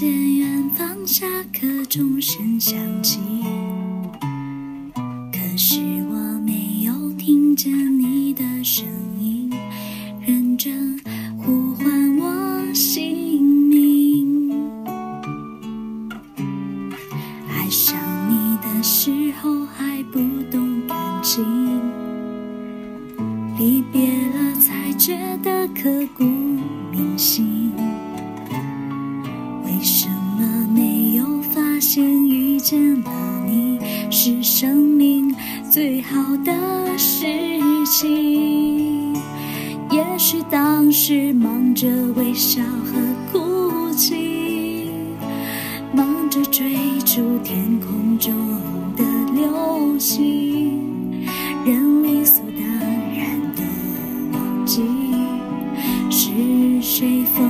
见远方下课钟声响起，可是我没有听见你的声音，认真呼唤我姓名。爱上你的时候还不懂感情，离别了才觉得刻骨铭心。见了你是生命最好的事情？也许当时忙着微笑和哭泣，忙着追逐天空中的流星，人理所当然的忘记，是谁风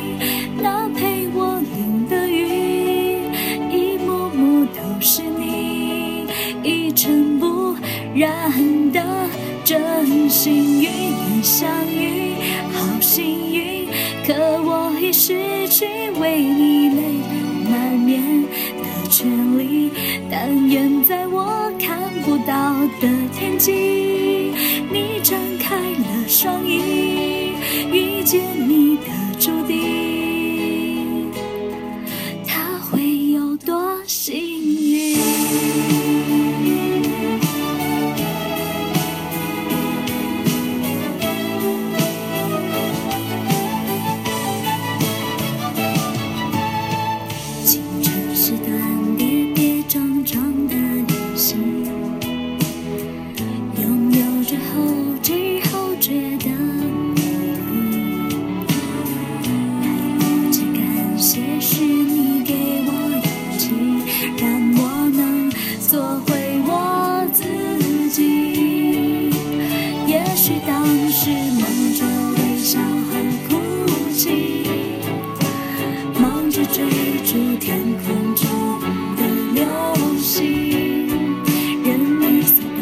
幸与你相遇好幸运可我已失去为你泪流满面的权利但愿在我看不到的天际你张开了双翼遇见你的注定。他会有多幸追逐天空中的流星，任你所荡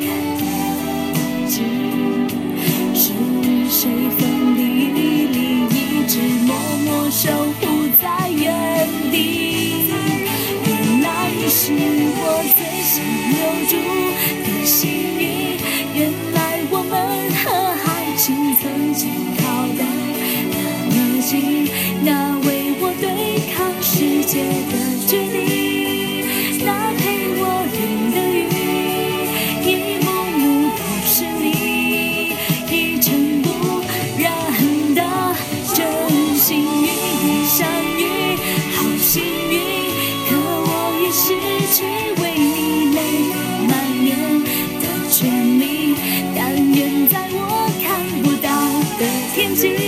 漾。自己是谁？风里雨里，一直默默守护在原地。原来你是我最想留住的幸运，原来我们和爱情曾经。夜的决定，那陪我淋的雨，一幕幕都是你，一尘不染的真心与你相遇，好幸运，可我已失去为你泪满面的权利，但愿在我看不到的天际。